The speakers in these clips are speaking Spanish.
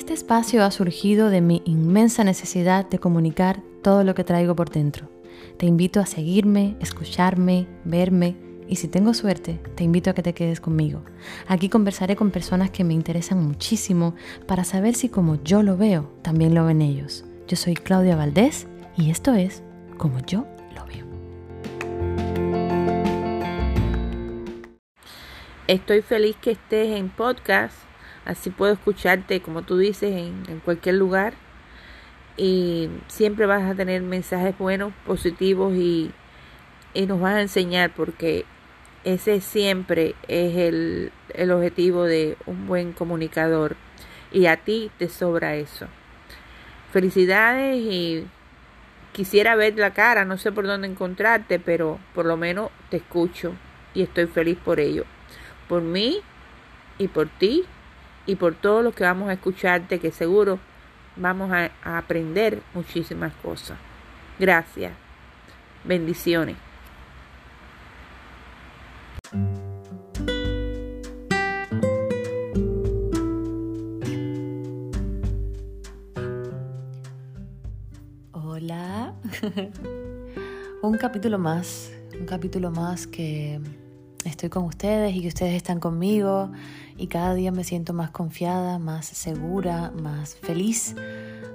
Este espacio ha surgido de mi inmensa necesidad de comunicar todo lo que traigo por dentro. Te invito a seguirme, escucharme, verme y si tengo suerte, te invito a que te quedes conmigo. Aquí conversaré con personas que me interesan muchísimo para saber si como yo lo veo, también lo ven ellos. Yo soy Claudia Valdés y esto es Como yo lo veo. Estoy feliz que estés en podcast Así puedo escucharte, como tú dices, en, cualquier lugar. Y siempre vas a tener mensajes buenos, positivos y, y nos vas a enseñar porque ese siempre es el, el objetivo de un buen comunicador. Y a ti te sobra eso. Felicidades y quisiera ver la cara, no sé por dónde encontrarte, pero por lo menos te escucho y estoy feliz por ello. Por mí y por ti y por todo lo que vamos a escucharte, que seguro vamos a, aprender muchísimas cosas. Gracias. Bendiciones. Hola. un capítulo más, un capítulo más que estoy con ustedes y que ustedes están conmigo y cada día me siento más confiada, más segura, más feliz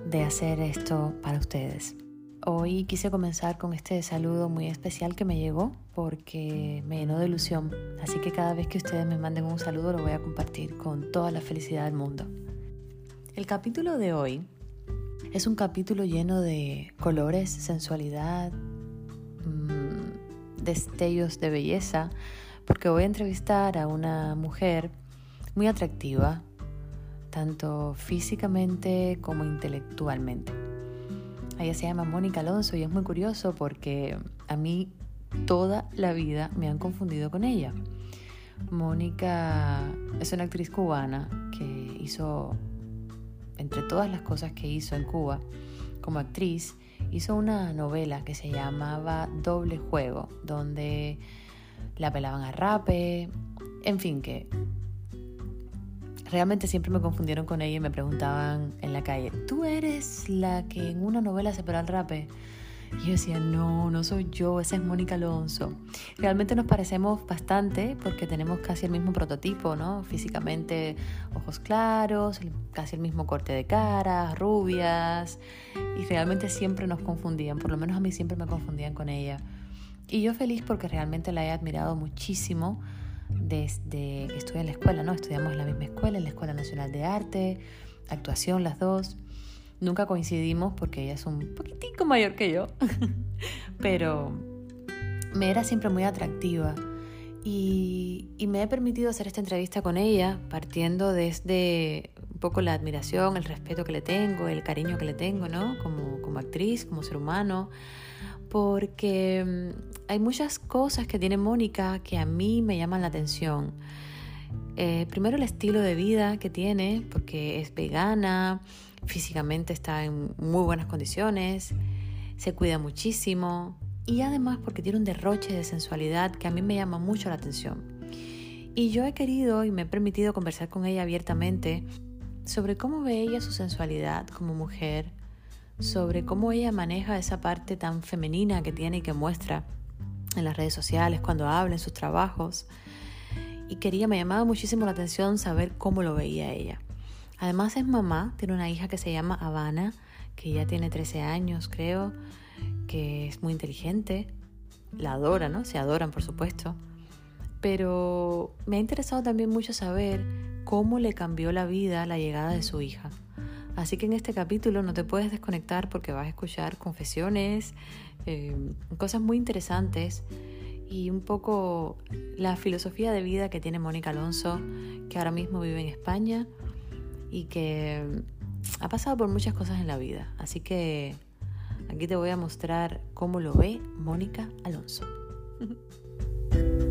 de hacer esto para ustedes. Hoy quise comenzar con este saludo muy especial que me llegó porque me llenó de ilusión, así que cada vez que ustedes me manden un saludo lo voy a compartir con toda la felicidad del mundo. El capítulo de hoy es un capítulo lleno de colores, sensualidad, mm, destellos de belleza, porque voy a entrevistar a una mujer muy atractiva, tanto físicamente como intelectualmente. Ella se llama Mónica Alonso y es muy curioso porque a mí toda la vida me han confundido con ella. Mónica es una actriz cubana que hizo, entre todas las cosas que hizo en Cuba como actriz, hizo una novela que se llamaba Doble Juego, donde la pelaban a rape, en fin, que realmente siempre me confundieron con ella y me preguntaban en la calle, ¿tú eres la que en una novela se pela al rape? Y yo decía, no, no soy yo, esa es Mónica Alonso. Realmente nos parecemos bastante porque tenemos casi el mismo prototipo, ¿no? Físicamente, ojos claros, casi el mismo corte de cara, rubias. Y realmente siempre nos confundían, por lo menos a mí siempre me confundían con ella. Y yo feliz porque realmente la he admirado muchísimo desde que estuve en la escuela, ¿no? Estudiamos en la misma escuela, en la Escuela Nacional de Arte, actuación las dos. Nunca coincidimos porque ella es un poquitico mayor que yo, pero me era siempre muy atractiva. Y, y, me he permitido hacer esta entrevista con ella partiendo desde un poco la admiración, el respeto que le tengo, el cariño que le tengo, ¿no? Como, como actriz, como ser humano, porque hay muchas cosas que tiene Mónica que a mí me llaman la atención. Eh, primero el estilo de vida que tiene, porque es vegana, físicamente está en muy buenas condiciones, se cuida muchísimo y además porque tiene un derroche de sensualidad que a mí me llama mucho la atención. Y yo he querido y me he permitido conversar con ella abiertamente sobre cómo ve ella su sensualidad como mujer, sobre cómo ella maneja esa parte tan femenina que tiene y que muestra en las redes sociales, cuando habla sus trabajos. Y quería, me llamaba muchísimo la atención saber cómo lo veía ella. Además es mamá, tiene una hija que se llama Habana, que ya tiene 13 años creo, que es muy inteligente, la adora, ¿no? Se adoran por supuesto. Pero me ha interesado también mucho saber cómo le cambió la vida la llegada de su hija. Así que en este capítulo no te puedes desconectar porque vas a escuchar confesiones, eh, cosas muy interesantes y un poco la filosofía de vida que tiene Mónica Alonso, que ahora mismo vive en España y que ha pasado por muchas cosas en la vida. Así que aquí te voy a mostrar cómo lo ve Mónica Alonso.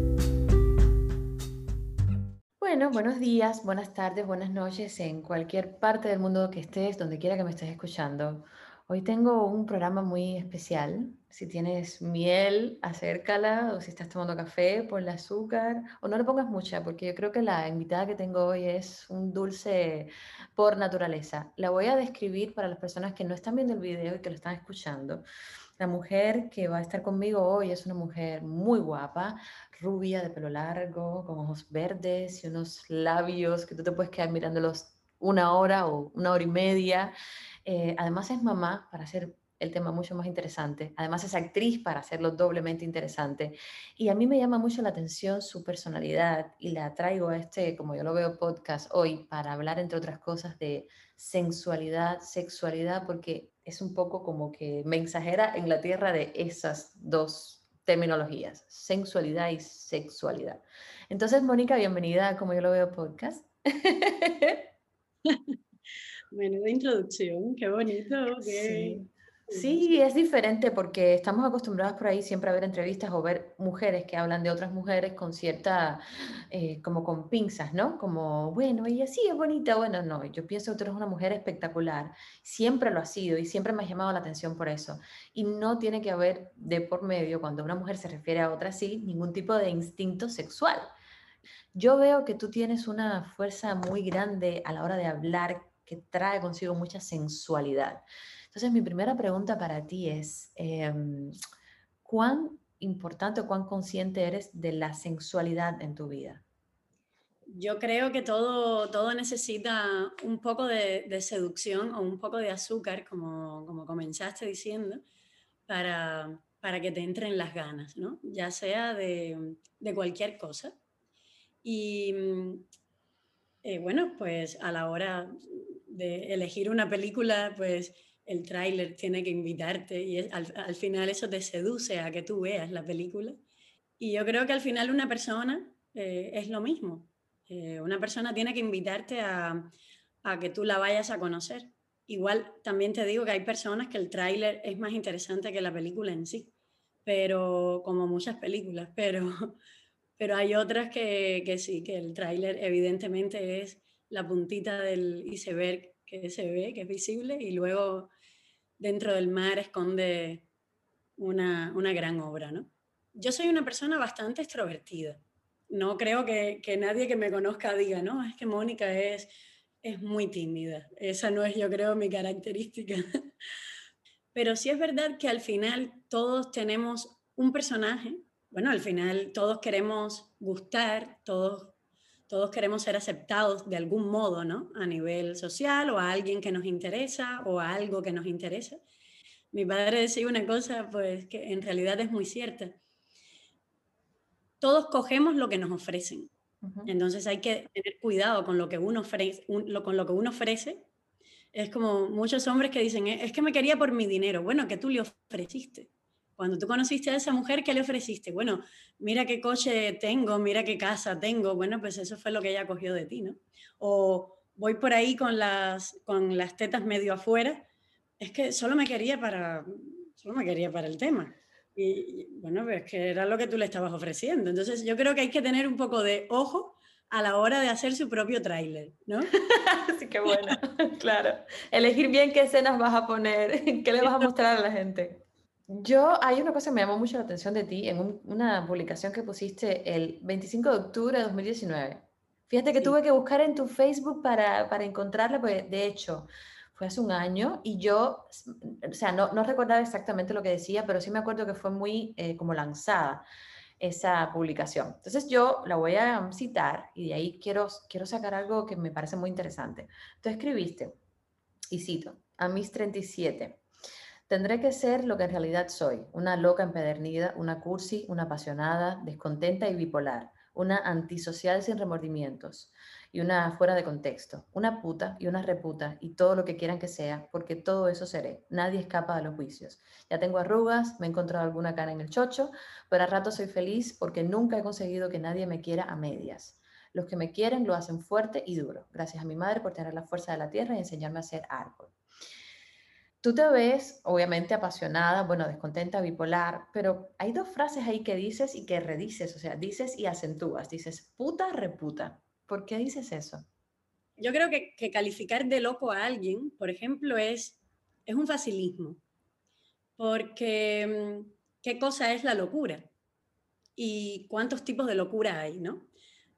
Bueno, buenos días, buenas tardes, buenas noches en cualquier parte del mundo que estés, donde quiera que me estés escuchando. Hoy tengo un programa muy especial. Si tienes miel, acércala, o si estás tomando café, ponle azúcar, o no le pongas mucha, porque yo creo que la invitada que tengo hoy es un dulce por naturaleza. La voy a describir para las personas que no están viendo el video y que lo están escuchando. La mujer que va a estar conmigo hoy es una mujer muy guapa, rubia, de pelo largo, con ojos verdes y unos labios que tú te puedes quedar mirándolos una hora o una hora y media. Eh, además es mamá para hacer el tema mucho más interesante. Además es actriz para hacerlo doblemente interesante. Y a mí me llama mucho la atención su personalidad y la traigo a este, como yo lo veo, podcast hoy para hablar, entre otras cosas, de sensualidad, sexualidad, porque es un poco como que mensajera en la tierra de esas dos terminologías, sensualidad y sexualidad. Entonces, Mónica, bienvenida Como yo lo veo podcast. De introducción, qué bonito. Sí. Es diferente porque estamos acostumbrados por ahí siempre a ver entrevistas o ver mujeres que hablan de otras mujeres con cierta, eh, como con pinzas, ¿no? Como, bueno, ella sí es bonita, bueno, no, yo pienso que tú eres una mujer espectacular, siempre lo ha sido y siempre me ha llamado la atención por eso. Y no tiene que haber de por medio, cuando una mujer se refiere a otra sí, ningún tipo de instinto sexual. Yo veo que tú tienes una fuerza muy grande a la hora de hablar que trae consigo mucha sensualidad. Entonces, mi primera pregunta para ti es, em, ¿cuán importante o cuán consciente eres de la sensualidad en tu vida? Yo creo que todo, todo necesita un poco de, seducción o un poco de azúcar, como, como comenzaste diciendo, para, para que te entren las ganas, ¿no? Ya sea de, de cualquier cosa. Y eh, bueno, pues a la hora de elegir una película, pues el tráiler tiene que invitarte y al, final eso te seduce a que tú veas la película. Y yo creo que al final una persona eh, es lo mismo. Eh, una persona tiene que invitarte a, a, que tú la vayas a conocer. Igual también te digo que hay personas que el tráiler es más interesante que la película en sí, pero como muchas películas, pero, pero hay otras que, que sí, que el tráiler evidentemente es la puntita del iceberg que se ve, que es visible, y luego dentro del mar esconde una, una gran obra, ¿no? Yo soy una persona bastante extrovertida. No creo que, que, nadie que me conozca diga, no, es que Mónica es, es muy tímida. Esa no es, yo creo, mi característica. Pero sí es verdad que al final todos tenemos un personaje. Bueno, al final todos queremos gustar, todos todos queremos ser aceptados de algún modo, ¿no? A nivel social o a alguien que nos interesa o a algo que nos interesa. Mi padre decía una cosa, pues que en realidad es muy cierta. Todos cogemos lo que nos ofrecen. Entonces hay que tener cuidado con lo que uno ofrece, con lo que uno ofrece. Es como muchos hombres que dicen, es que me quería por mi dinero. Bueno, que tú le ofreciste. Cuando tú conociste a esa mujer, ¿qué le ofreciste? Bueno, mira qué coche tengo, mira qué casa tengo. Bueno, pues eso fue lo que ella cogió de ti, ¿no? O voy por ahí con las, con las tetas medio afuera. Es que solo me quería para, solo me quería para el tema. Y, bueno, pues que era lo que tú le estabas ofreciendo. Entonces yo creo que hay que tener un poco de ojo a la hora de hacer su propio tráiler, ¿no? Así que bueno, claro. Elegir bien qué escenas vas a poner, qué le vas a mostrar a la gente. Yo, hay una cosa que me llamó mucho la atención de ti en una publicación que pusiste el 25 de octubre de 2019. Fíjate que tuve que buscar en tu Facebook para, para encontrarla, porque de hecho fue hace un año y yo, o sea, no, no recordaba exactamente lo que decía, pero sí me acuerdo que fue muy eh, como lanzada esa publicación. Entonces yo la voy a citar y de ahí quiero, quiero sacar algo que me parece muy interesante. Tú escribiste, y cito, a mis 37 Tendré que ser lo que en realidad soy, una loca empedernida, una cursi, una apasionada, descontenta y bipolar, una antisocial sin remordimientos y una fuera de contexto, una puta y una reputa y todo lo que quieran que sea, porque todo eso seré. Nadie escapa de los juicios. Ya tengo arrugas, me he encontrado alguna cara en el chocho, pero a rato soy feliz porque nunca he conseguido que nadie me quiera a medias. Los que me quieren lo hacen fuerte y duro. Gracias a mi madre por tener la fuerza de la tierra y enseñarme a ser árbol. Tú te ves, obviamente, apasionada, bueno, descontenta, bipolar, pero hay dos frases ahí que dices y que redices, o sea, dices y acentúas. Dices puta, reputa. ¿Por qué dices eso? Yo creo que, calificar de loco a alguien, por ejemplo, es es un facilismo, porque mm, ¿qué cosa es la locura? Y cuántos tipos de locura hay, ¿no?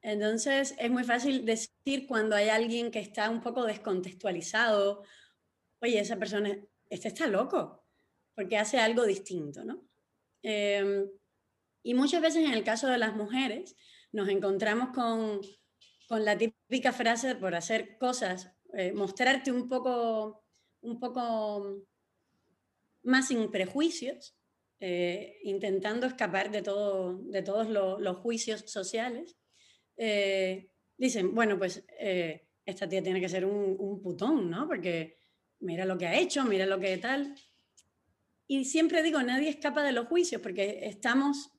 Entonces es muy fácil decir cuando hay alguien que está un poco descontextualizado, oye, esa persona, este está loco, porque hace algo distinto, ¿no? Em, y muchas veces en el caso de las mujeres nos encontramos con, con la típica frase por hacer cosas, eh, mostrarte un poco, un poco más sin prejuicios, eh, intentando escapar de, todo, de todos los juicios sociales. Eh, dicen, bueno, pues esta tía tiene que ser un, un putón, ¿no? Porque mira lo que ha hecho, mira lo que tal. Y siempre digo, nadie escapa de los juicios porque estamos,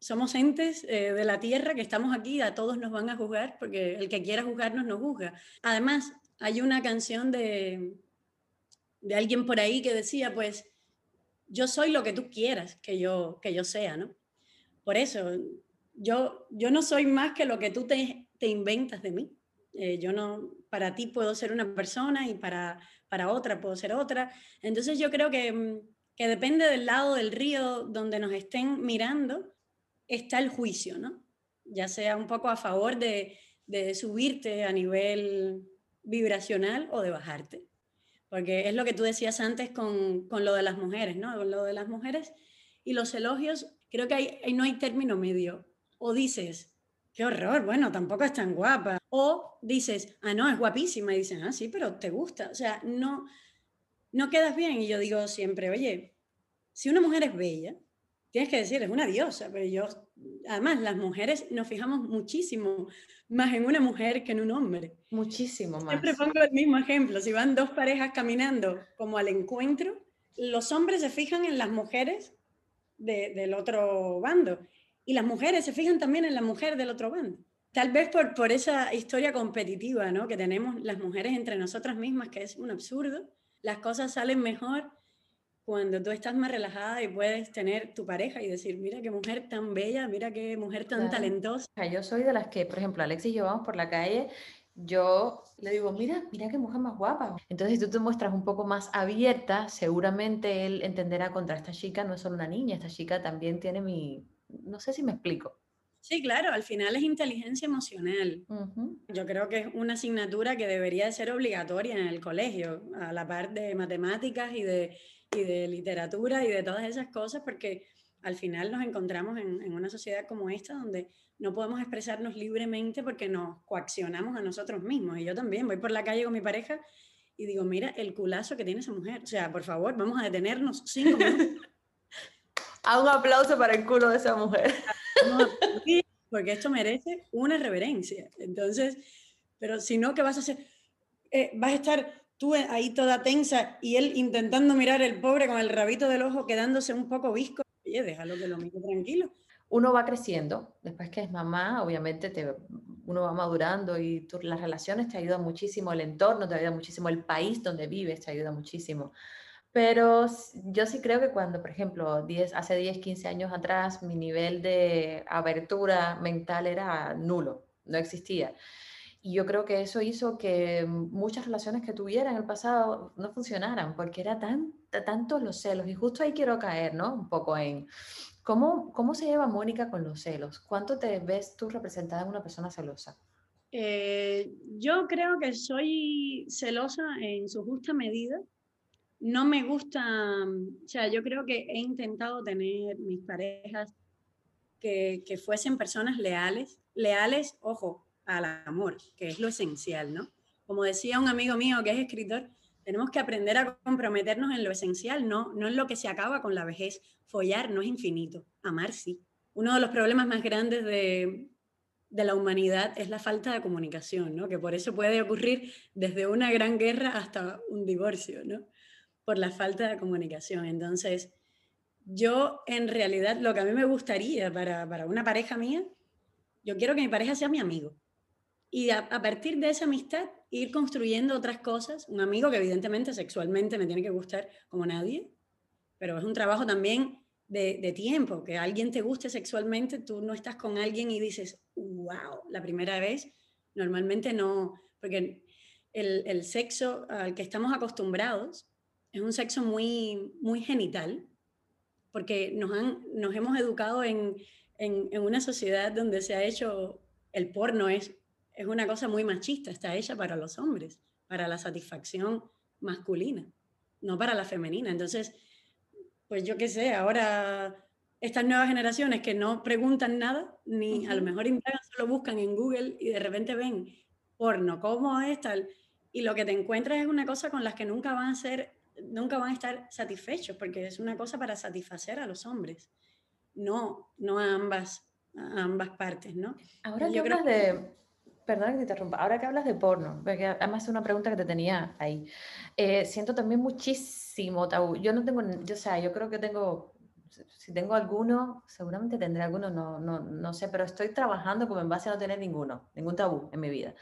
somos entes eh, de la tierra que estamos aquí, a todos nos van a juzgar porque el que quiera juzgarnos nos juzga. Además, hay una canción de, de alguien por ahí que decía, pues, yo soy lo que tú quieras que yo, que yo sea, ¿no? Por eso, yo, yo no soy más que lo que tú te, te inventas de mí. Eh, yo no, para ti puedo ser una persona y para, para otra puedo ser otra. Entonces yo creo que mm, que depende del lado del río donde nos estén mirando, está el juicio, ¿no? Ya sea un poco a favor de, subirte a nivel vibracional o de bajarte. Porque es lo que tú decías antes con, lo de las mujeres, ¿no? Con lo de las mujeres y los elogios, creo que hay, no hay término medio. O dices, qué horror, bueno, tampoco es tan guapa. O dices, ah, no, es guapísima. Y dicen, ah, sí, pero te gusta. O sea, no, no quedas bien. Y yo digo siempre, oye, si una mujer es bella, tienes que decir, es una diosa, pero yo, además, las mujeres nos fijamos muchísimo más en una mujer que en un hombre. Muchísimo más. Siempre pongo el mismo ejemplo, si van dos parejas caminando como al encuentro, los hombres se fijan en las mujeres del otro bando y las mujeres se fijan también en la mujer del otro bando. Tal vez por, por esa historia competitiva ¿no? que tenemos las mujeres entre nosotras mismas, que es un absurdo, las cosas salen mejor cuando tú estás más relajada y puedes tener tu pareja y decir, mira qué mujer tan bella, mira qué mujer tan talentosa. Yo soy de las que, por ejemplo, Alex y yo vamos por la calle, yo le digo, mira, mira qué mujer más guapa. Entonces, si tú te muestras un poco más abierta, seguramente él entenderá contra esta chica no es solo una niña, esta chica también tiene mi, no sé si me explico. Sí, claro, al final es inteligencia emocional. Yo creo que es una asignatura que debería ser obligatoria en el colegio, a la par de matemáticas y de, y de literatura y de todas esas cosas, porque al final nos encontramos en, en, una sociedad como esta donde no podemos expresarnos libremente porque nos coaccionamos a nosotros mismos. Y yo también voy por la calle con mi pareja y digo, mira el culazo que tiene esa mujer. O sea, por favor, vamos a detenernos cinco minutos. a un aplauso para el culo de esa mujer porque esto merece una reverencia. Entonces, pero si no, ¿qué vas a hacer? Eh, vas a estar tú ahí toda tensa y él intentando mirar el pobre con el rabito del ojo quedándose un poco visco. Oye, déjalo que lo mire tranquilo. Uno va creciendo, después que es mamá, obviamente te, uno va madurando y las relaciones te ayudan muchísimo, el entorno te ayuda muchísimo, el país donde vives te ayuda muchísimo. Pero yo sí creo que cuando, por ejemplo, 10, hace 10, 15 años atrás, mi nivel de abertura mental era nulo, no existía. Y yo creo que eso hizo que muchas relaciones que tuviera en el pasado no funcionaran, porque era tan, tantos los celos. Y justo ahí quiero caer, ¿no? Un poco en cómo, cómo se lleva Mónica con los celos. ¿Cuánto te ves tú representada en una persona celosa? Eh, yo creo que soy celosa en su justa medida no me gusta, o sea, yo creo que he intentado tener mis parejas que, que, fuesen personas leales, leales, ojo, al amor, que es lo esencial, ¿no? Como decía un amigo mío que es escritor, tenemos que aprender a comprometernos en lo esencial, no, no en lo que se acaba con la vejez. Follar no es infinito, amar sí. Uno de los problemas más grandes de, de la humanidad es la falta de comunicación, ¿no? Que por eso puede ocurrir desde una gran guerra hasta un divorcio, ¿no? Por la falta de comunicación. Entonces, yo en realidad lo que a mí me gustaría para, para una pareja mía, yo quiero que mi pareja sea mi amigo. Y a, partir de esa amistad ir construyendo otras cosas. Un amigo que evidentemente sexualmente me tiene que gustar como nadie, pero es un trabajo también de, tiempo, que alguien te guste sexualmente, tú no estás con alguien y dices, wow, la primera vez, normalmente no, porque el sexo al que estamos acostumbrados es un sexo muy, muy genital, porque nos, han, nos hemos educado en, en, en, una sociedad donde se ha hecho, el porno es, es una cosa muy machista, está hecha para los hombres, para la satisfacción masculina, no para la femenina. Entonces, pues yo qué sé, ahora estas nuevas generaciones que no preguntan nada, ni a lo mejor indagan, solo buscan en Google y de repente ven porno, cómo es tal, y lo que te encuentras es una cosa con las que nunca van a ser, nunca van a estar satisfechos, porque es una cosa para satisfacer a los hombres, no, no a ambas, a ambas partes, ¿no? Ahora que hablas de, perdón que te interrumpa, ahora que hablas de porno, porque además es una pregunta que te tenía ahí, eh, siento también muchísimo tabú, yo no tengo, yo, o sea, yo creo que tengo si tengo alguno, seguramente tendré alguno, no, no, no sé, pero estoy trabajando como en base a no tener ninguno, ningún tabú en mi vida.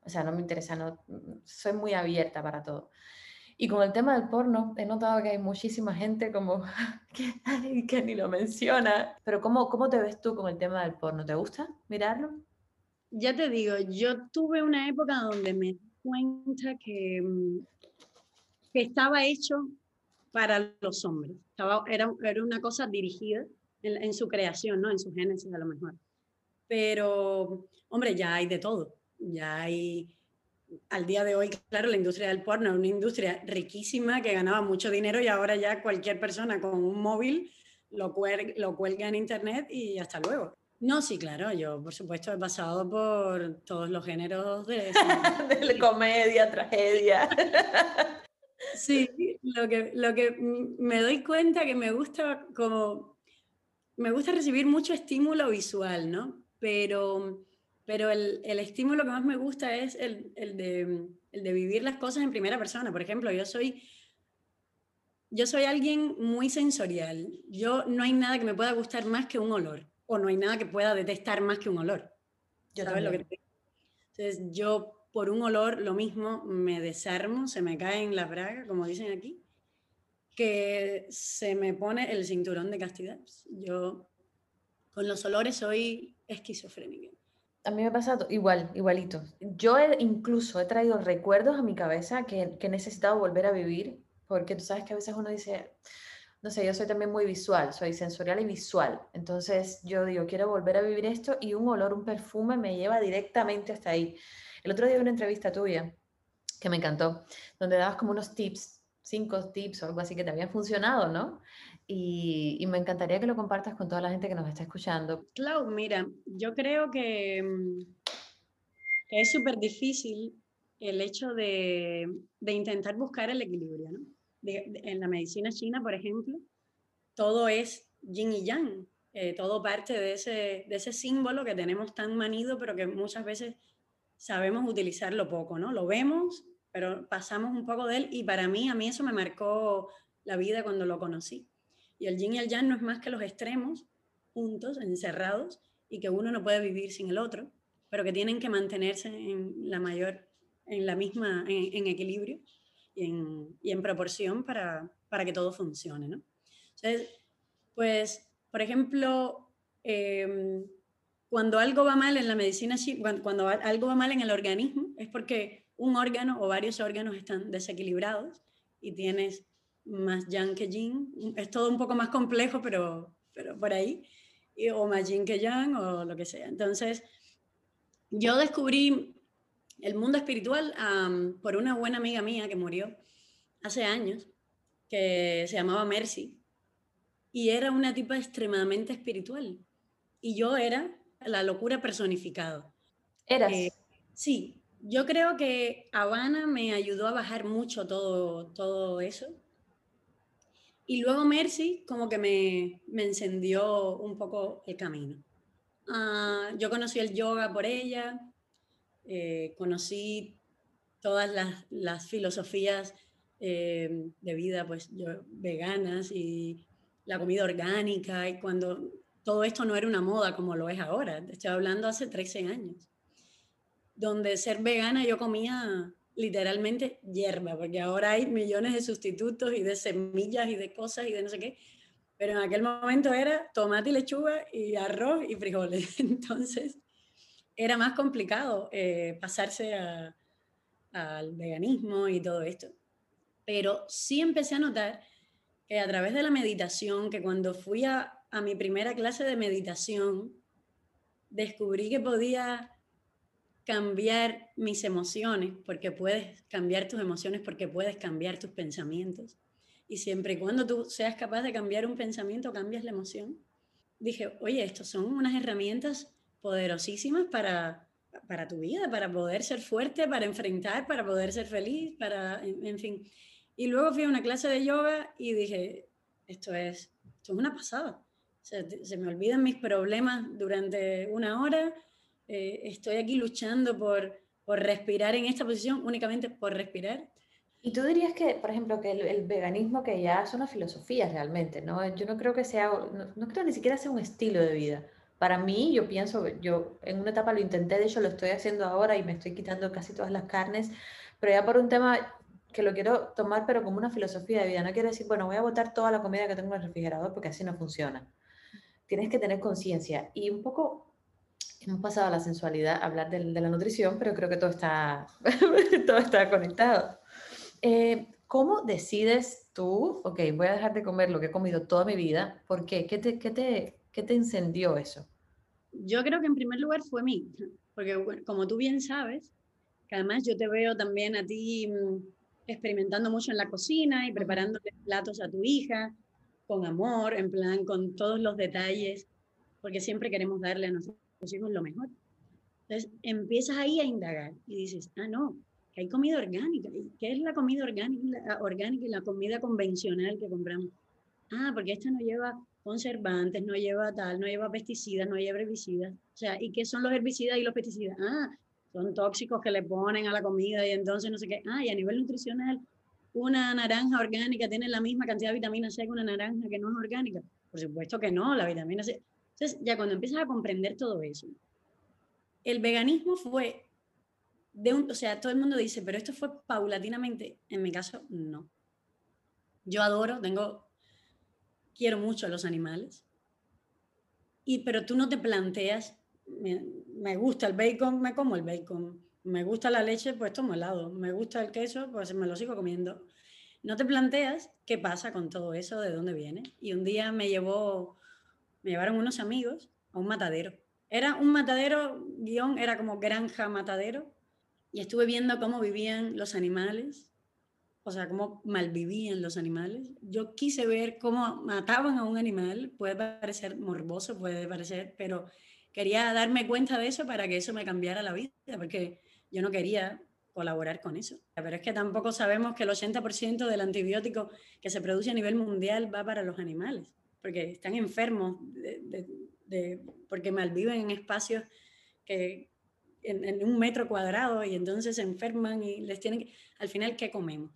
O sea, no me interesa, no, soy muy abierta para todo. Y con el tema del porno, he notado que hay muchísima gente como que, que ni lo menciona. Pero ¿cómo, ¿cómo te ves tú con el tema del porno? ¿Te gusta mirarlo? Ya te digo, yo tuve una época donde me di cuenta que, mm, que estaba hecho para los hombres. Estaba, era, era una cosa dirigida en, en, su creación, ¿no? En su génesis a lo mejor. Pero, hombre, ya hay de todo. Ya hay, al día de hoy, claro, la industria del porno es una industria riquísima que ganaba mucho dinero y ahora ya cualquier persona con un móvil lo, cuelga, lo cuelga en internet y hasta luego. No, sí, claro, yo por supuesto he pasado por todos los géneros de, de comedia, tragedia. Sí, lo que, lo que me doy cuenta que me gusta como, me gusta recibir mucho estímulo visual, ¿no? Pero, pero el, el estímulo que más me gusta es el, el, de, el de vivir las cosas en primera persona. Por ejemplo, yo soy, yo soy alguien muy sensorial. Yo no hay nada que me pueda gustar más que un olor, o no hay nada que pueda detestar más que un olor. Yo ¿Sabes lo que te... Entonces, yo por un olor, lo mismo, me desarmo, se me cae en la braga, como dicen aquí, que se me pone el cinturón de castidad. Yo con los olores soy esquizofrénica. A mí me pasa igual, igualito. Yo incluso he traído recuerdos a mi cabeza que, que he necesitado volver a vivir, porque tú sabes que a veces uno dice, no sé, yo soy también muy visual, soy sensorial y visual. Entonces yo digo, quiero volver a vivir esto y un olor, un perfume me lleva directamente hasta ahí. El otro día vi una entrevista tuya que me encantó, donde dabas como unos tips, cinco tips o algo así que te habían funcionado, ¿no? Y, me encantaría que lo compartas con toda la gente que nos está escuchando. Clau, mira, yo creo que, mm, es súper difícil el hecho de, intentar buscar el equilibrio, ¿no? en la medicina china, por ejemplo, todo es yin y yang, eh, todo parte de ese, de ese símbolo que tenemos tan manido, pero que muchas veces sabemos utilizarlo poco, ¿no? Lo vemos, pero pasamos un poco de él y para mí, a mí eso me marcó la vida cuando lo conocí. Y el yin y el yang no es más que los extremos juntos, encerrados, y que uno no puede vivir sin el otro, pero que tienen que mantenerse en la mayor, en la misma, en, equilibrio y en, y en proporción para, para, que todo funcione, ¿no? Entonces, pues, por ejemplo, eh, cuando algo va mal en la medicina, cuando algo va mal en el organismo, es porque un órgano o varios órganos están desequilibrados y tienes más yang que yin. Es todo un poco más complejo, pero, pero por ahí. o más yin que yang o lo que sea. Entonces, yo descubrí el mundo espiritual por una buena amiga mía que murió hace años, que se llamaba Mercy, y era una tipa extremadamente espiritual. Y yo era la locura personificado. ¿Eras? Eh, sí, yo creo que Habana me ayudó a bajar mucho todo, todo eso. Y luego Mercy como que me, me encendió un poco el camino. Uh, yo conocí el yoga por ella, eh, conocí todas las, las filosofías eh, de vida pues veganas y la comida orgánica y cuando todo esto no era una moda como lo es ahora. Estoy hablando hace 13 años. Donde ser vegana yo comía literalmente hierba, porque ahora hay millones de sustitutos y de semillas y de cosas y de no sé qué. Pero en aquel momento era tomate y lechuga y arroz y frijoles. Entonces era más complicado eh, pasarse al veganismo y todo esto. Pero sí empecé a notar que a través de la meditación, que cuando fui a, a mi primera clase de meditación, descubrí que podía cambiar mis emociones, porque puedes cambiar tus emociones, porque puedes cambiar tus pensamientos. Y siempre y cuando tú seas capaz de cambiar un pensamiento, cambias la emoción. Dije, oye, estos son unas herramientas poderosísimas para, para tu vida, para poder ser fuerte, para enfrentar, para poder ser feliz, para, en, fin. Y luego fui a una clase de yoga y dije, esto es, esto es una pasada. Se, se me olvidan mis problemas durante una hora, eh, estoy aquí luchando por, por respirar en esta posición, únicamente por respirar. Y tú dirías que, por ejemplo, que el, veganismo que ya es una filosofía realmente, ¿no? Yo no creo que sea, no, no, creo ni siquiera sea un estilo de vida. Para mí, yo pienso, yo en una etapa lo intenté, de hecho lo estoy haciendo ahora y me estoy quitando casi todas las carnes, pero ya por un tema que lo quiero tomar, pero como una filosofía de vida. No quiero decir, bueno, voy a botar toda la comida que tengo en el refrigerador porque así no funciona. Tienes que tener conciencia. Y un poco hemos pasado a la sensualidad, hablar de, de, la nutrición, pero creo que todo está, todo está conectado. Eh, ¿Cómo decides tú, ok, voy a dejar de comer lo que he comido toda mi vida? ¿Por qué? ¿Qué te, qué te, qué te encendió eso? Yo creo que en primer lugar fue mí, porque como tú bien sabes, que además yo te veo también a ti mm, experimentando mucho en la cocina y preparando platos a tu hija con amor, en plan, con todos los detalles, porque siempre queremos darle a nuestros hijos lo mejor. Entonces empiezas ahí a indagar y dices, ah, no, que hay comida orgánica. ¿Y qué es la comida orgánica, la, orgánica y la comida convencional que compramos? Ah, porque esta no lleva conservantes, no lleva tal, no lleva pesticidas, no lleva herbicidas. O sea, ¿y qué son los herbicidas y los pesticidas? Ah, son tóxicos que le ponen a la comida y entonces no sé qué. Ah, y a nivel nutricional, una naranja orgánica tiene la misma cantidad de vitamina C que una naranja que no es orgánica. Por supuesto que no, la vitamina C entonces, ya cuando empiezas a comprender todo eso, el veganismo fue de un, o sea, todo el mundo dice, pero esto fue paulatinamente. En mi caso, no. Yo adoro, tengo, quiero mucho a los animales. Y, pero tú no te planteas, me, gusta el bacon, me como el bacon. Me gusta la leche, pues tomo helado. Me gusta el queso, pues me lo sigo comiendo. No te planteas qué pasa con todo eso, de dónde viene. Y un día me llevó me llevaron unos amigos a un matadero. Era un matadero, guion, era como granja matadero, y estuve viendo cómo vivían los animales, o sea, cómo malvivían los animales. Yo quise ver cómo mataban a un animal, puede parecer morboso, puede parecer, pero quería darme cuenta de eso para que eso me cambiara la vida, porque yo no quería colaborar con eso. Pero es que tampoco sabemos que el 80% del antibiótico que se produce a nivel mundial va para los animales porque están enfermos, de, porque malviven en espacios que en, un metro cuadrado y entonces se enferman y les tienen que, al final, ¿qué comemos?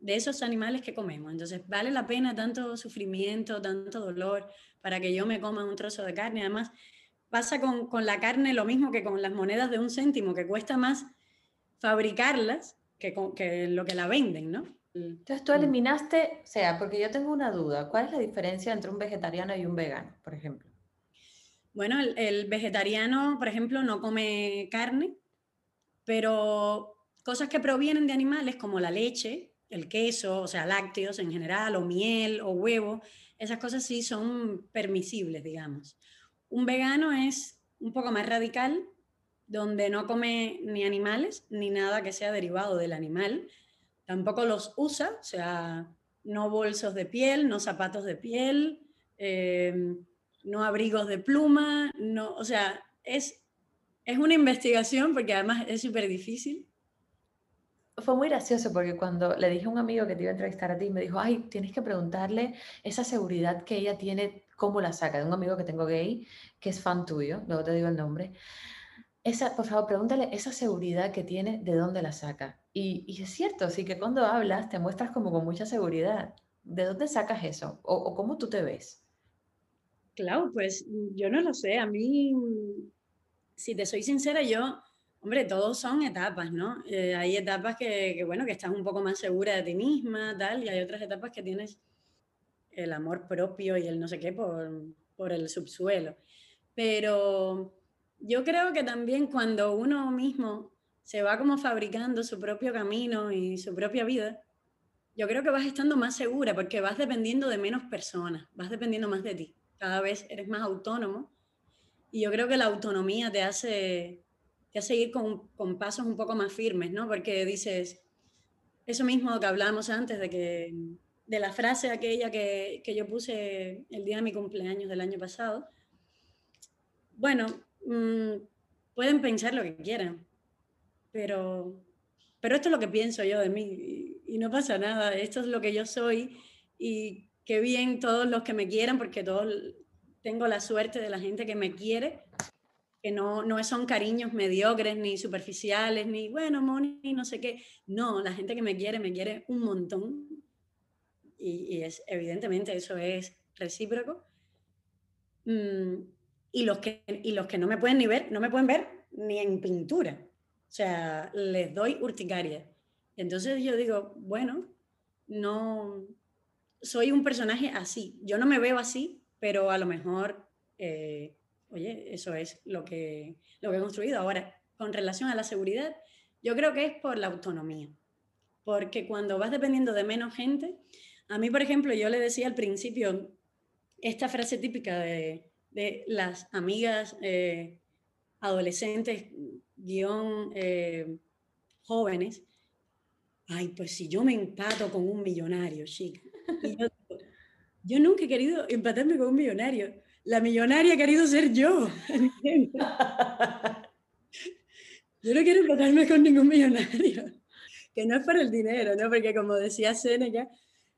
De esos animales que comemos. Entonces, vale la pena tanto sufrimiento, tanto dolor para que yo me coma un trozo de carne. Además, pasa con, con la carne lo mismo que con las monedas de un céntimo, que cuesta más fabricarlas que, que lo que la venden, ¿no? Entonces tú eliminaste, o sea, porque yo tengo una duda, ¿cuál es la diferencia entre un vegetariano y un vegano, por ejemplo? Bueno, el, vegetariano, por ejemplo, no come carne, pero cosas que provienen de animales como la leche, el queso, o sea, lácteos en general, o miel, o huevo, esas cosas sí son permisibles, digamos. Un vegano es un poco más radical, donde no come ni animales, ni nada que sea derivado del animal, tampoco los usa, o sea, no bolsos de piel, no zapatos de piel, em, no abrigos de pluma, no, o sea, es, es una investigación porque además es súper difícil. Fue muy gracioso porque cuando le dije a un amigo que te iba a entrevistar a ti, me dijo, ay, tienes que preguntarle esa seguridad que ella tiene, cómo la saca, de un amigo que tengo gay, que es fan tuyo, luego te digo el nombre. Esa, por favor, pregúntale esa seguridad que tiene, de dónde la saca. Y, es cierto, sí que cuando hablas te muestras como con mucha seguridad. ¿De dónde sacas eso? ¿O, cómo tú te ves? Claro, pues yo no lo sé. A mí, si te soy sincera, yo, hombre, todos son etapas, ¿no? Eh, hay etapas que, que, bueno, que estás un poco más segura de ti misma, tal, y hay otras etapas que tienes el amor propio y el no sé qué por, por el subsuelo. Pero yo creo que también cuando uno mismo se va como fabricando su propio camino y su propia vida, yo creo que vas estando más segura porque vas dependiendo de menos personas, vas dependiendo más de ti. Cada vez eres más autónomo y yo creo que la autonomía te hace, te hace ir con, con pasos un poco más firmes, ¿no? Porque dices, eso mismo que hablábamos antes de que de la frase aquella que, que, yo puse el día de mi cumpleaños del año pasado. Bueno, mmm, pueden pensar lo que quieran, pero, pero esto es lo que pienso yo de mí y, no pasa nada, esto es lo que yo soy y qué bien todos los que me quieran, porque todos tengo la suerte de la gente que me quiere, que no, no son cariños mediocres ni superficiales, ni bueno, Moni, no sé qué. No, la gente que me quiere, me quiere un montón. Y, y es evidentemente eso es recíproco. Mm, y, los que, y los que no me pueden ni ver, no me pueden ver ni en pintura. O sea, les doy urticaria. Entonces yo digo, bueno, no, soy un personaje así. Yo no me veo así, pero a lo mejor, eh, oye, eso es lo que, lo que he construido. Ahora, con relación a la seguridad, yo creo que es por la autonomía. Porque cuando vas dependiendo de menos gente, a mí, por ejemplo, yo le decía al principio esta frase típica de, de las amigas eh, adolescentes, guion eh, jóvenes, ay, pues si yo me empato con un millonario, chica. Yo, yo nunca he querido empatarme con un millonario. La millonaria ha querido ser yo. yo no quiero empatarme con ningún millonario. Que no es por el dinero, ¿no? Porque como decía Seneca,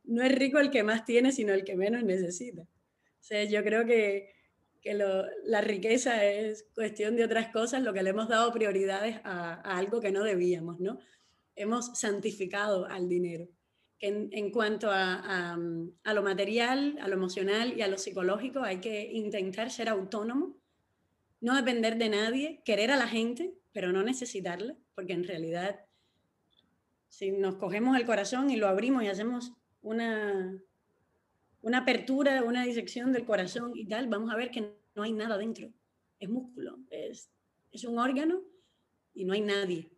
no es rico el que más tiene, sino el que menos necesita. O sea, yo creo que, que lo, la riqueza es cuestión de otras cosas, lo que le hemos dado prioridades a, a algo que no debíamos, ¿no? Hemos santificado al dinero. En, en cuanto a, a, a, lo material, a lo emocional y a lo psicológico, hay que intentar ser autónomo, no depender de nadie, querer a la gente, pero no necesitarla, porque en realidad, si nos cogemos el corazón y lo abrimos y hacemos una, una apertura, una disección del corazón y tal, vamos a ver que no hay nada dentro. Es músculo, es, es un órgano y no hay nadie.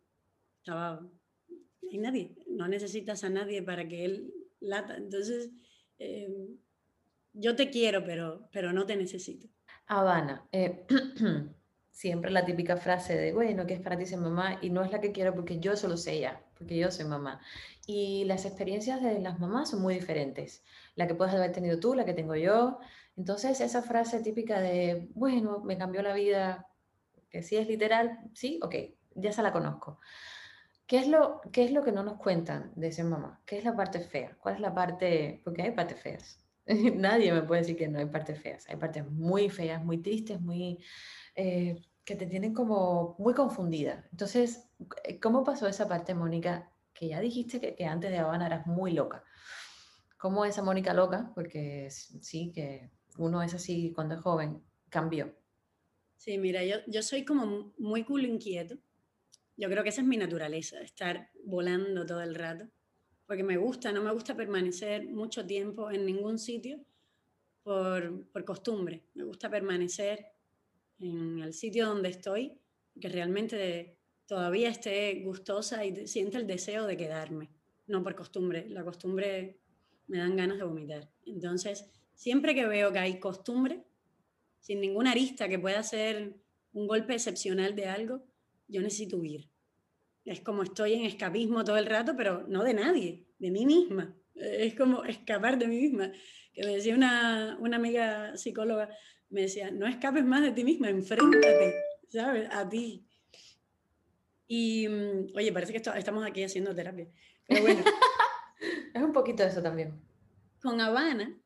Estaba, no hay nadie. No necesitas a nadie para que él lata. Entonces, eh, yo te quiero, pero, pero no te necesito. Habana, eh, siempre la típica frase de, bueno, que es para ti ser mamá? Y no es la que quiero porque yo solo sé ya, porque yo soy mamá. Y las experiencias de las mamás son muy diferentes. La que puedes haber tenido tú, la que tengo yo. Entonces, esa frase típica de, bueno, me cambió la vida, que sí es literal, sí, ok, ya se la conozco. ¿Qué es, lo, ¿Qué es lo que no nos cuentan de ser mamá? ¿Qué es la parte fea? ¿Cuál es la parte? Porque hay partes feas. Nadie me puede decir que no hay partes feas. Hay partes muy feas, muy tristes, muy eh, que te tienen como muy confundida. Entonces, ¿cómo pasó esa parte, Mónica? Que ya dijiste que, que antes de Habana eras muy loca. ¿Cómo esa Mónica loca? Porque sí, que uno es así cuando es joven, cambió. Sí, mira, yo, yo soy como muy culo inquieto yo creo que esa es mi naturaleza, estar volando todo el rato, porque me gusta, no me gusta permanecer mucho tiempo en ningún sitio por, por costumbre, me gusta permanecer en el sitio donde estoy, que realmente todavía esté gustosa y siente el deseo de quedarme, no por costumbre, la costumbre me dan ganas de vomitar. Entonces, siempre que veo que hay costumbre, sin ninguna arista que pueda ser un golpe excepcional de algo, yo necesito huir. Es como estoy en escapismo todo el rato, pero no de nadie, de mí misma. Es como escapar de mí misma. Que me decía una, una amiga psicóloga, me decía, no escapes más de ti misma, enfréntate, ¿sabes? A ti. Y, mm, oye, parece que esto, estamos aquí haciendo terapia. Pero bueno. es un poquito eso también. Con Habana,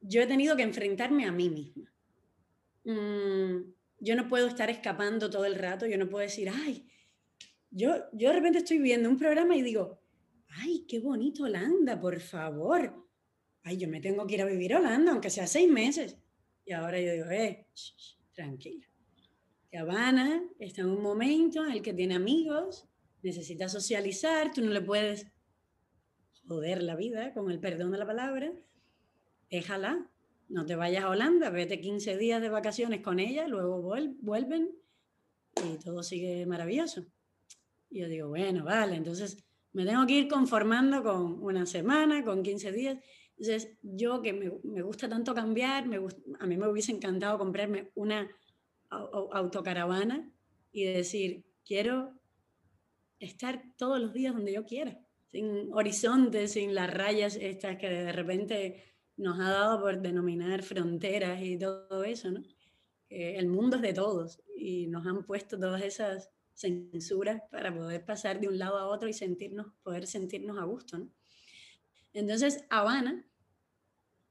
yo he tenido que enfrentarme a mí misma. Mm, yo no puedo estar escapando todo el rato, yo no puedo decir, ay, yo, yo de repente estoy viendo un programa y digo, ay, qué bonito Holanda, por favor. Ay, yo me tengo que ir a vivir a Holanda, aunque sea seis meses. Y ahora yo digo, eh, tranquila. Que Habana está en un momento en el que tiene amigos, necesita socializar, tú no le puedes joder la vida, con el perdón de la palabra. Déjala, no te vayas a Holanda, vete 15 días de vacaciones con ella, luego vuelven y todo sigue maravilloso. Y yo digo, bueno, vale, entonces Me tengo que ir conformando con una semana, con 15 días. Entonces, yo que me, gusta tanto cambiar, me a mí me hubiese encantado comprarme una autocaravana y decir, quiero estar todos los días donde yo quiera, sin horizontes, sin las rayas estas que de repente nos ha dado por denominar fronteras y todo eso, ¿no? el mundo es de todos y nos han puesto todas esas censuras para poder pasar de un lado a otro y sentirnos, poder sentirnos a gusto, ¿no? Entonces, Habana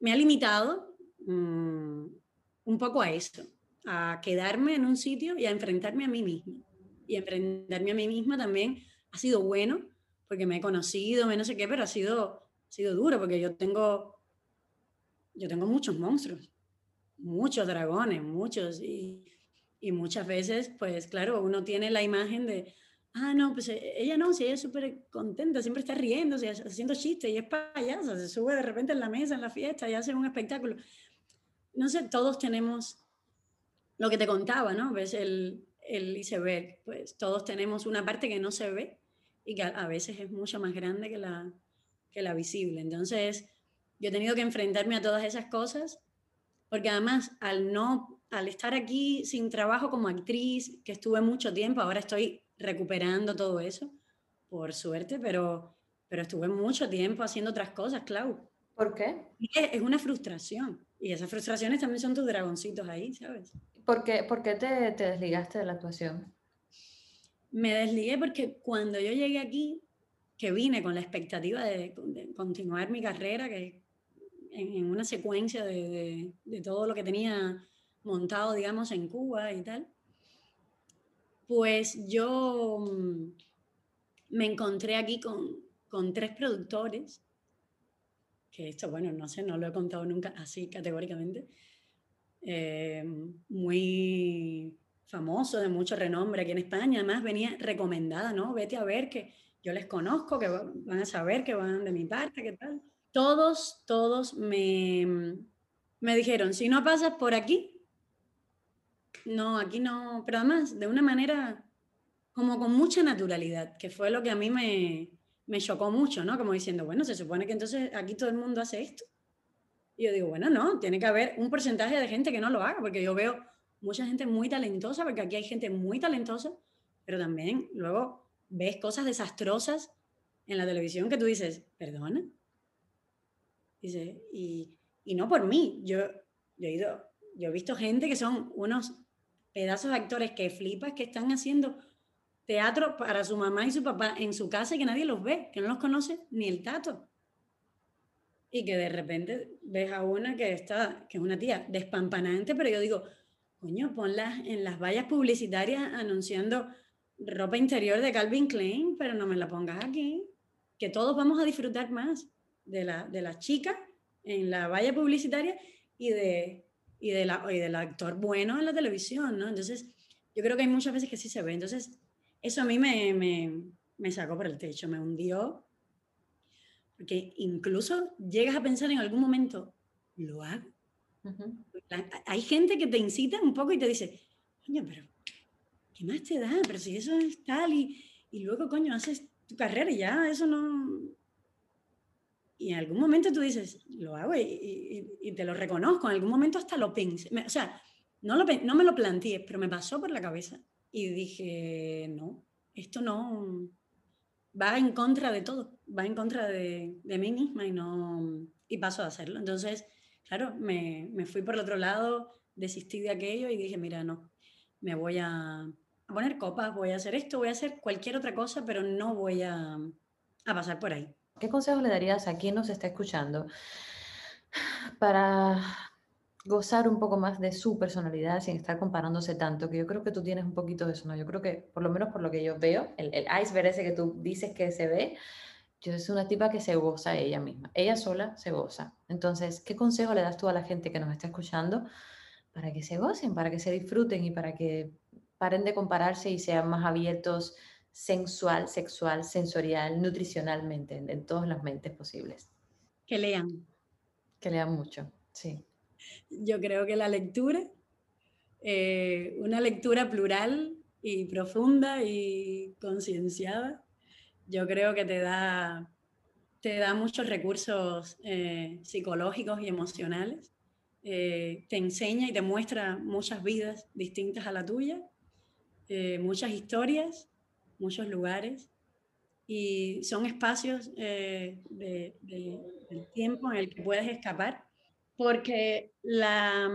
me ha limitado mm, un poco a eso, a quedarme en un sitio y a enfrentarme a mí misma. Y enfrentarme a mí misma también ha sido bueno, porque me he conocido, me no sé qué, pero ha sido, ha sido duro, porque yo tengo, yo tengo muchos monstruos, muchos dragones, muchos, y, y muchas veces, pues claro, uno tiene la imagen de, ah, no, pues e, ella no, si ella es súper contenta, siempre está riendo, haciendo chistes y es payasa, se sube de repente en la mesa, en la fiesta y hace un espectáculo. No sé, todos tenemos lo que te contaba, ¿no? Ves el, el iceberg, pues todos tenemos una parte que no se ve y que a, veces es mucho más grande que la, que la visible. Entonces, yo he tenido que enfrentarme a todas esas cosas, porque además al no, al estar aquí sin trabajo como actriz, que estuve mucho tiempo, ahora estoy recuperando todo eso, por suerte, pero, pero estuve mucho tiempo haciendo otras cosas, Clau. ¿Por qué? Es, una frustración. Y esas frustraciones también son tus dragoncitos ahí, ¿sabes? ¿Por qué, por qué te, te, desligaste de la actuación? Me desligué porque cuando yo llegué aquí, que vine con la expectativa de, continuar mi carrera, que en, una secuencia de, de, todo lo que tenía montado, digamos, en Cuba y tal, pues yo mm, me encontré aquí con, tres productores, que esto, bueno, no sé, no lo he contado nunca así categóricamente, eh, muy famoso, de mucho renombre aquí en España. Además, venía recomendada, ¿no? Vete a ver que yo les conozco, que van a saber que van de mi parte, qué tal. Todos, todos me, me dijeron, si no pasas por aquí, no, aquí no, pero además de una manera como con mucha naturalidad, que fue lo que a mí me, me chocó mucho, ¿no? Como diciendo, bueno, se supone que entonces aquí todo el mundo hace esto. Y yo digo, bueno, no, tiene que haber un porcentaje de gente que no lo haga, porque yo veo mucha gente muy talentosa, porque aquí hay gente muy talentosa, pero también luego ves cosas desastrosas en la televisión que tú dices, perdona. Y, y no por mí, yo, yo, he ido, yo he visto gente que son unos pedazos de actores que flipas, que están haciendo teatro para su mamá y su papá en su casa y que nadie los ve, que no los conoce ni el tato. Y que de repente ves a una que está, que es una tía despampanante, pero yo digo, coño, ponla en las vallas publicitarias anunciando ropa interior de Calvin Klein, pero no me la pongas aquí, que todos vamos a disfrutar más de la, de la chica en la valla publicitaria y, de, y, de la, y del actor bueno en la televisión, ¿no? Entonces, yo creo que hay muchas veces que sí se ve. Entonces, eso a mí me, me, me sacó por el techo, me hundió porque incluso llegas a pensar en algún momento, ¿lo hago? hay gente que te incita un poco y te dice, coño, pero ¿qué más te da? Pero si eso es tal y, y luego, coño, haces tu carrera y ya, eso no... Y en algún momento tú dices, lo hago y, te lo reconozco, en algún momento hasta lo pensé. o sea, no, lo, no me lo planteé, pero me pasó por la cabeza y dije, no, esto no, va en contra de todo, va en contra de, de mí misma y, no, y paso a hacerlo. Entonces, claro, me, me, fui por el otro lado, desistí de aquello y dije, mira, no, me voy a, a, poner copas, voy a hacer esto, voy a hacer cualquier otra cosa, pero no voy a, a pasar por ahí. ¿Qué consejos le darías a quien nos está escuchando para gozar un poco más de su personalidad sin estar comparándose tanto, que yo creo que tú tienes un poquito de eso, ¿no? Yo creo que, por lo menos por lo que yo veo, el, el iceberg ese que tú dices que se ve, yo soy una tipa que se goza ella misma, ella sola se goza. Entonces, ¿qué consejo le das tú a la gente que nos está escuchando para que se gocen, para que se disfruten y para que paren de compararse y sean más abiertos sensual, sexual, sensorial, nutricionalmente, en, en todas las mentes posibles? Que lean. Que lean mucho, sí yo creo que la lectura, eh, una lectura plural y profunda y concienciada, yo creo que te da, te da muchos recursos eh, psicológicos y emocionales. Eh, te enseña y te muestra muchas vidas distintas a la tuya, eh, muchas historias, muchos lugares. Y son espacios de, del tiempo en el que puedes escapar, porque la,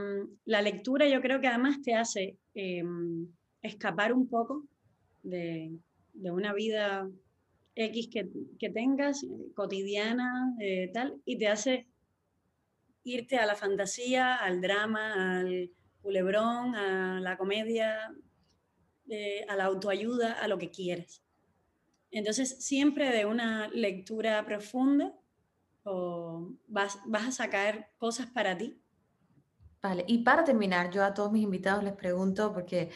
la lectura yo creo que además te hace em, escapar un poco de, de una vida X que, que tengas, eh, cotidiana, eh, tal, y te hace irte a la fantasía, al drama, al culebrón, a la comedia, eh, a la autoayuda, a lo que quieras. Entonces, siempre de una lectura profunda o vas, vas a sacar cosas para ti. Vale, y para terminar, yo a todos mis invitados les pregunto, porque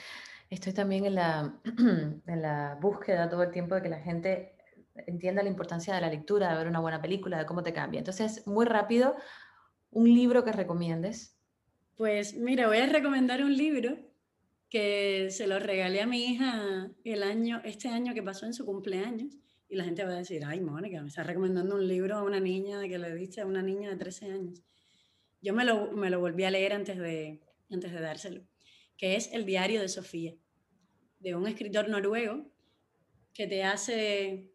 estoy también en la, en la búsqueda todo el tiempo de que la gente entienda la importancia de la lectura, de ver una buena película, de cómo te cambia. Entonces, muy rápido, un libro que recomiendes. Pues mira, voy a recomendar un libro que se lo regalé a mi hija el año, este año que pasó en su cumpleaños. Y la gente va a decir, ay, Mónica, me está recomendando un libro a una niña que le diste a una niña de 13 años. Yo me lo, me lo volví a leer antes de, antes de dárselo, que es El diario de Sofía, de un escritor noruego que te hace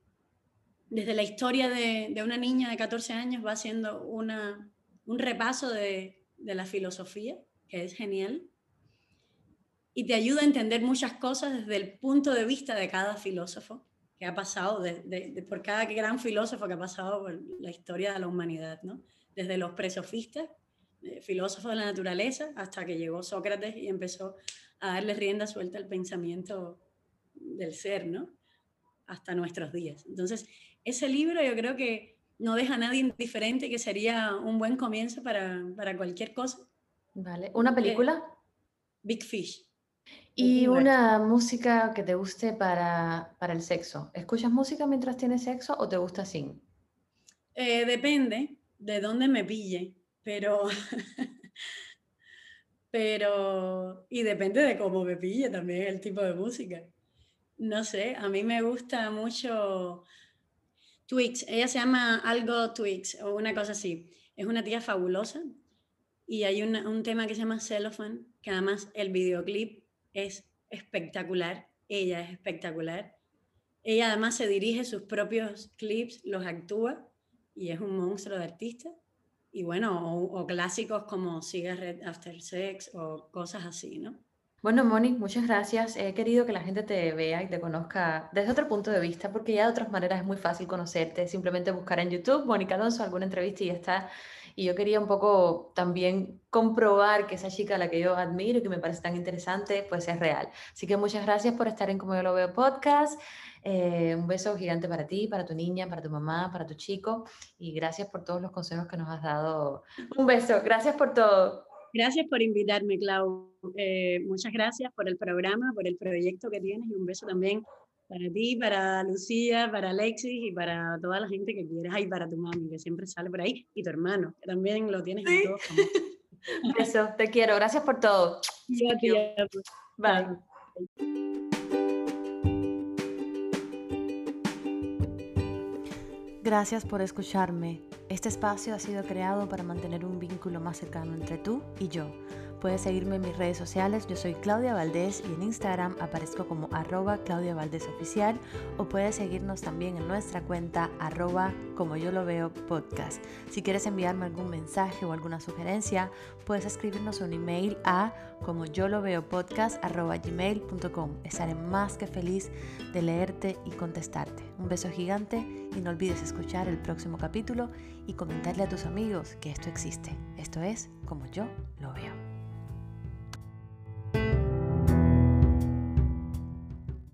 desde la historia de, de, una niña de 14 años va haciendo una, un repaso de, de, la filosofía, que es genial, y te ayuda a entender muchas cosas desde el punto de vista de cada filósofo que ha pasado, de, por cada gran filósofo que ha pasado por la historia de la humanidad, ¿no? Desde los presofistas, eh, filósofos de la naturaleza, hasta que llegó Sócrates y empezó a darle rienda suelta al pensamiento del ser, ¿no? Hasta nuestros días. Entonces, ese libro yo creo que no deja a nadie indiferente, que sería un buen comienzo para, para cualquier cosa. Vale. ¿Una película? Big Fish. ¿Y una música que te guste para, para, el sexo? ¿Escuchas música mientras tienes sexo o te gusta sin? Eh, depende de dónde me pille, pero... pero... Y depende de cómo me pille también el tipo de música. No sé, a mí me gusta mucho Twix, ella se llama algo Twix o una cosa así. Es una tía fabulosa y hay un tema que se llama Cellophane, que además el videoclip es espectacular, ella es espectacular. Ella además se dirige sus propios clips, los actúa y es un monstruo de artista. Y bueno, o, clásicos como Cigarette After Sex o cosas así, ¿no? Bueno, Moni, muchas gracias. He querido que la gente te vea y te conozca desde otro punto de vista, porque ya de otras maneras es muy fácil conocerte. Simplemente buscar en YouTube Mónica Alonso alguna entrevista y ya está. Y yo quería un poco también comprobar que esa chica a la que yo admiro y que me parece tan interesante, pues es real. Así que muchas gracias por estar en Como yo lo veo podcast. Eh, un beso gigante para ti, para tu niña, para tu mamá, para tu chico. Y gracias por todos los consejos que nos has dado. Un beso. Gracias por todo. Gracias por invitarme, Clau. Eh, muchas gracias por el programa, por el proyecto que tienes y un beso también para ti, para Lucía, para Alexis y para toda la gente que quieras y para tu mami que siempre sale por ahí y tu hermano que también lo tienes en todos. Beso, te quiero. Gracias por todo. Bye. Gracias por escucharme. Este espacio ha sido creado para mantener un vínculo más cercano entre tú y yo. Puedes seguirme en mis redes sociales, yo soy Claudia Valdés y en Instagram aparezco como arroba Claudia Valdés Oficial o puedes seguirnos también en nuestra cuenta arroba como yo lo veo podcast. Si quieres enviarme algún mensaje o alguna sugerencia, puedes escribirnos un email a como yo lo veo podcast gmail.com. Estaré más que feliz de leerte y contestarte. Un beso gigante y no olvides escuchar el próximo capítulo y comentarle a tus amigos que esto existe. Esto es como yo lo veo.